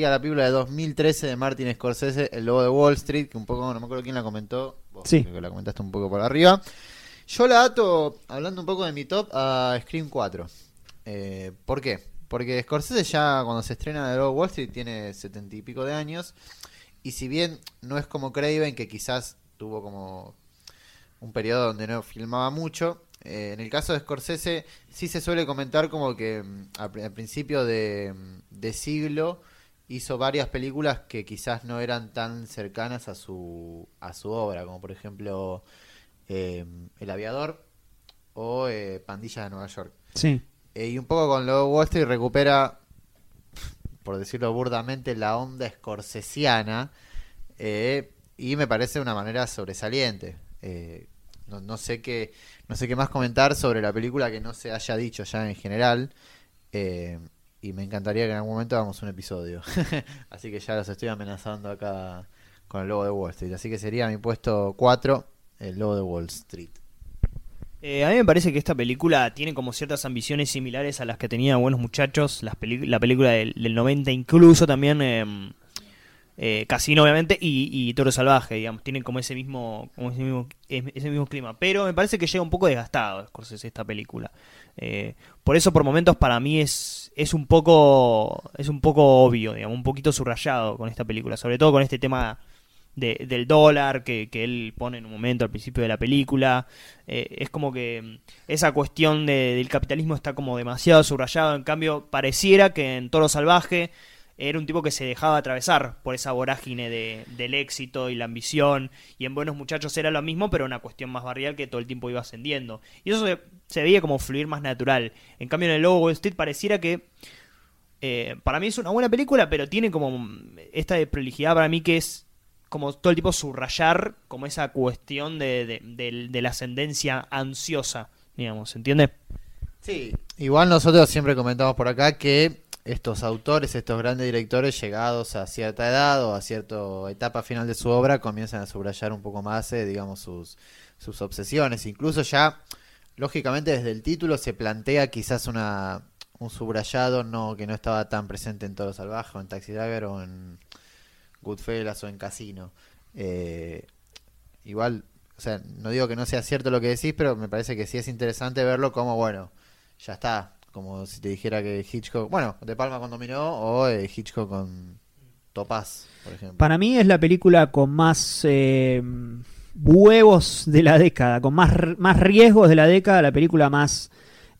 la película de 2013 de Martin Scorsese, El Lobo de Wall Street, que un poco, no me acuerdo quién la comentó, vos Sí. creo que la comentaste un poco por arriba. Yo la ato, hablando un poco de mi top, a Scream 4. Eh, ¿Por qué? Porque Scorsese ya cuando se estrena El Lobo de Wall Street tiene setenta y pico de años, y si bien no es como Craven, que quizás tuvo como un periodo donde no filmaba mucho. Eh, en el caso de Scorsese, sí se suele comentar como que mm, al, pri- al principio de, mm, de siglo hizo varias películas que quizás no eran tan cercanas a su, a su obra, como por ejemplo eh, El Aviador o eh, Pandillas de Nueva York. Sí. Eh, y un poco con lo Wall Street recupera, por decirlo burdamente, la onda scorsesiana. eh, y me parece una manera sobresaliente. No, no sé qué, no sé qué más comentar sobre la película que no se haya dicho ya en general. Y me encantaría que en algún momento hagamos un episodio. Así que ya los estoy amenazando acá con el logo de Wall Street. Así que sería mi puesto 4, el logo de Wall Street. Eh, a mí me parece que esta película tiene como ciertas ambiciones similares a las que tenía Buenos Muchachos, las la película del, del 90, incluso también eh, eh, Casino, obviamente, y, y Toro Salvaje, digamos, tienen como ese mismo, como ese mismo, ese mismo clima. Pero me parece que llega un poco desgastado Scorsese esta película. Eh, por eso, por momentos, para mí es, es un poco es un poco obvio, digamos, un poquito subrayado con esta película, sobre todo con este tema de- del dólar que, que él pone en un momento al principio de la película. Eh, es como que mm, esa cuestión de- del capitalismo está como demasiado subrayado. En cambio, pareciera que en Toro Salvaje era un tipo que se dejaba atravesar por esa vorágine de- del éxito y la ambición. Y en Buenos Muchachos era lo mismo, pero una cuestión más barrial que todo el tiempo iba ascendiendo. Y eso se, veía como fluir más natural. En cambio, en el Lobo Wall Street pareciera que eh, para mí es una buena película, pero tiene como esta de prolijidad para mí que es como todo el tipo subrayar como esa cuestión de, de, la ascendencia ansiosa, digamos, ¿se entiende? Sí, igual nosotros siempre comentamos por acá que estos autores, estos grandes directores llegados a cierta edad o a cierta etapa final de su obra comienzan a subrayar un poco más, eh, digamos, sus, sus obsesiones. Incluso ya, lógicamente desde el título se plantea quizás una, un subrayado no que no estaba tan presente en Toro Salvaje o en Taxi Driver o en Goodfellas o en Casino. Eh, igual, o sea, no digo que no sea cierto lo que decís, pero me parece que sí es interesante verlo como, bueno, ya está. Como si te dijera que Hitchcock, bueno, De Palma con Dominó o eh, Hitchcock con Topaz, por ejemplo. Para mí es la película con más eh, huevos de la década, con más, más riesgos de la década, la película más,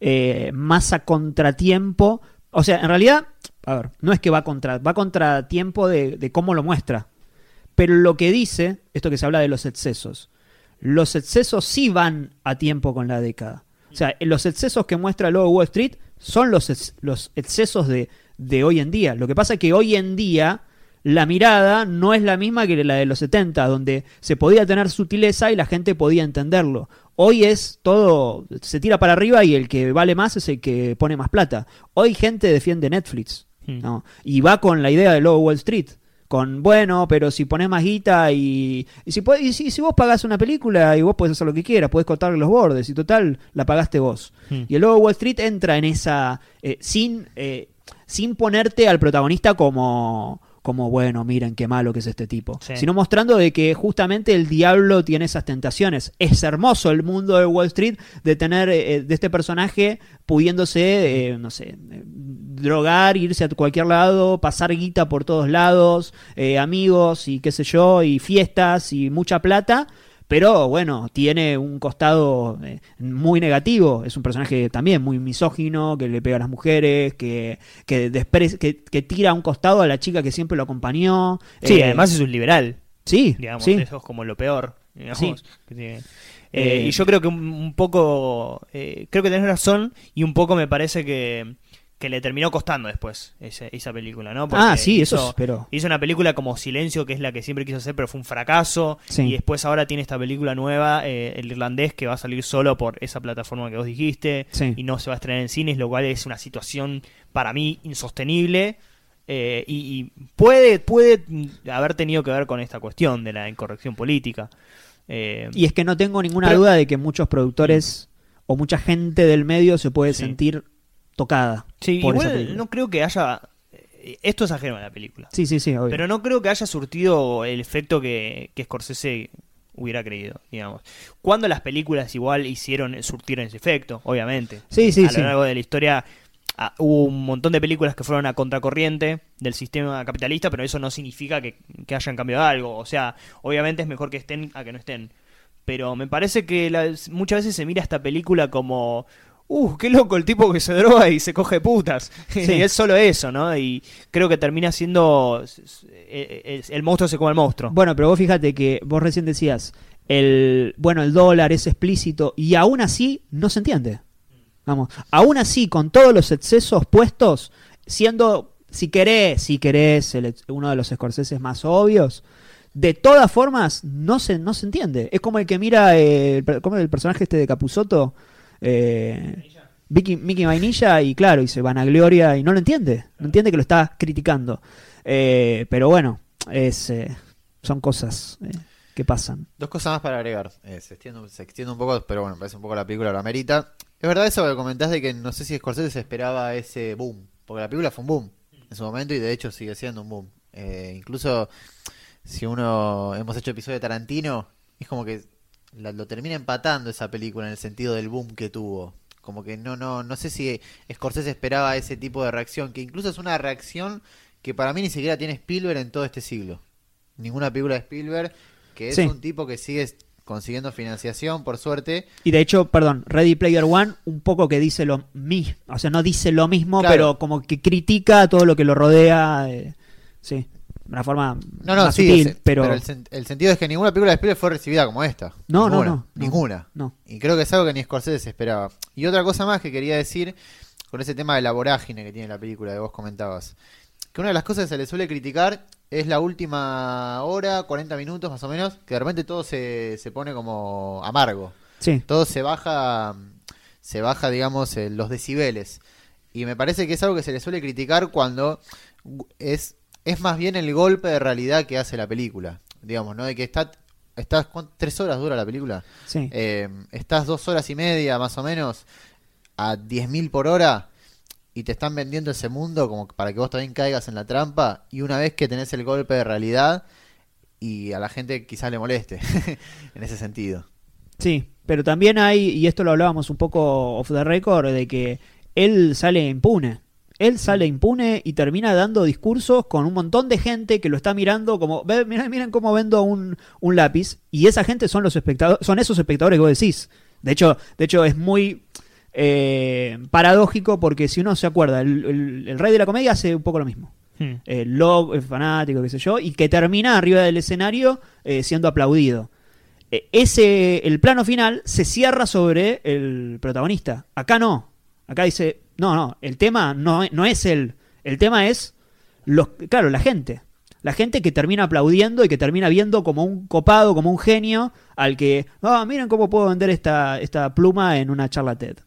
eh, más a contratiempo. O sea, en realidad, a ver, no es que va contra, va contratiempo de cómo lo muestra. Pero lo que dice, esto que se habla de los excesos, los excesos sí van a tiempo con la década. O sea, los excesos que muestra luego Wall Street son los, ex- los excesos de, de hoy en día. Lo que pasa es que hoy en día la mirada no es la misma que la de los 70, donde se podía tener sutileza y la gente podía entenderlo. Hoy es todo, se tira para arriba y el que vale más es el que pone más plata. Hoy gente defiende Netflix, Hmm. ¿no? Y va con la idea de Lobo Wall Street. Con, bueno, pero si pones más guita y, y si, y si, si vos pagás una película y vos podés hacer lo que quieras, podés cortarle los bordes y total, la pagaste vos. Hmm. Y el Wall Street entra en esa, eh, sin, eh, sin ponerte al protagonista como, como, bueno, miren qué malo que es este tipo, Sí. sino mostrando de que justamente el diablo tiene esas tentaciones. Es hermoso el mundo de Wall Street de tener, eh, de este personaje pudiéndose, eh, no sé, drogar, irse a cualquier lado, pasar guita por todos lados, eh, amigos y qué sé yo, y fiestas y mucha plata. Pero bueno, tiene un costado eh, muy negativo. Es un personaje también muy misógino, que le pega a las mujeres, que, que, que, que tira a un costado a la chica que siempre lo acompañó. Sí, Eh, además es un liberal, sí, digamos, sí. eso es como lo peor, digamos, Sí. que tiene. Eh, y yo creo que un, un poco, creo que tenés razón y un poco me parece que, que le terminó costando después esa película, ¿no? Porque Ah, sí, eso hizo- pero... Hizo una película como Silencio, que es la que siempre quiso hacer, pero fue un fracaso. Sí. Y después ahora tiene esta película nueva, eh, El Irlandés, que va a salir solo por esa plataforma que vos dijiste. Sí. Y no se va a estrenar en cines, lo cual es una situación para mí insostenible. eh, y, y puede, puede mm, haber tenido que ver con esta cuestión de la incorrección política. Eh, Y es que no tengo ninguna Pero- duda de que muchos productores o mucha gente del medio se puede Sí. sentir tocada Sí, por esa igual película. no creo que haya eh, esto es ajeno a la película. Sí, sí, sí, obvio. Pero no creo que haya surtido el efecto que, que Scorsese hubiera creído, digamos. Cuando las películas igual hicieron surtir ese efecto, obviamente. Sí, sí, a sí. lo largo de la historia ah, hubo un montón de películas que fueron a contracorriente del sistema capitalista, pero eso no significa que, que hayan cambiado algo. O sea, obviamente es mejor que estén a que no estén. Pero me parece que las- muchas veces se mira esta película como... Uh, qué loco el tipo que se droga y se coge putas. Sí. es solo eso, ¿no? Y creo que termina siendo... s- s- eh, El monstruo se come al monstruo. Bueno, pero vos fíjate que vos recién decías, el bueno, el dólar es explícito y aún así no se entiende. Vamos, aún así con todos los excesos puestos, siendo si querés, si querés el uno de los Scorseses más obvios, de todas formas no se no se entiende. Es como el que mira eh, el, como el personaje este de Capuzoto eh, Vicky, Mickey Vainilla y claro, y se vanagloria y no lo entiende, no entiende que lo está criticando. Eh, pero bueno, es, eh, son cosas eh, que pasan. Dos cosas más para agregar. Se, extiende, se extiende un poco, pero bueno, parece un poco la película lo amerita. Es verdad eso que comentás de que no sé si Scorsese se esperaba ese boom. Porque la película fue un boom en su momento y de hecho sigue siendo un boom. Incluso si uno hemos hecho episodio de Tarantino, es como que la- lo termina empatando esa película en el sentido del boom que tuvo. Como que no, no, no sé si Scorsese esperaba ese tipo de reacción, que incluso es una reacción que para mí ni siquiera tiene Spielberg en todo este siglo. Ninguna película de Spielberg, que es Sí. un tipo que sigue consiguiendo financiación, por suerte. Y de hecho, perdón, Ready Player One un poco que dice lo mismo, o sea, no dice lo mismo, Claro. pero como que critica todo lo que lo rodea, eh, sí, una forma No, no, más sí, sutil, el, pero, el, sen- el sentido es que ninguna película de Spielberg fue recibida como esta. No, no, ninguna, no, no. Ninguna. no. Y creo que es algo que ni Scorsese se esperaba. Y otra cosa más que quería decir con ese tema de la vorágine que tiene la película que vos comentabas. Que una de las cosas que se le suele criticar es la última hora, 40 minutos más o menos, que de repente todo se, se pone como amargo. Sí, Todo se baja, se baja, digamos, los decibeles. Y me parece que es algo que se le suele criticar cuando es, es más bien el golpe de realidad que hace la película. Digamos, ¿no? De que está, estás, ¿cuánto- ¿tres horas dura la película? sí. Eh, estás dos horas y media más o menos a 10.000 por hora y te están vendiendo ese mundo como para que vos también caigas en la trampa y una vez que tenés el golpe de realidad y a la gente quizás le moleste en ese sentido. Sí, pero también hay, y esto lo hablábamos un poco off the record, de que él sale impune. Él sale impune y termina dando discursos con un montón de gente que lo está mirando como, "Ve, miren, miren cómo vendo un, un lápiz. Y esa gente son los espectadores, son esos espectadores que vos decís. De hecho, de hecho es muy eh, paradójico porque si uno se acuerda, el, el- el rey de la comedia hace un poco lo mismo. Hmm. Eh, Love, es fanático, qué sé yo, y que termina arriba del escenario eh, siendo aplaudido. Eh, ese, el plano final se cierra sobre el protagonista. Acá no. Acá dice, no, no, el tema no, no es él. El tema es, los, claro, la gente. La gente que termina aplaudiendo y que termina viendo como un copado, como un genio, al que, ah, miren cómo puedo vender esta, esta pluma en una charla TED.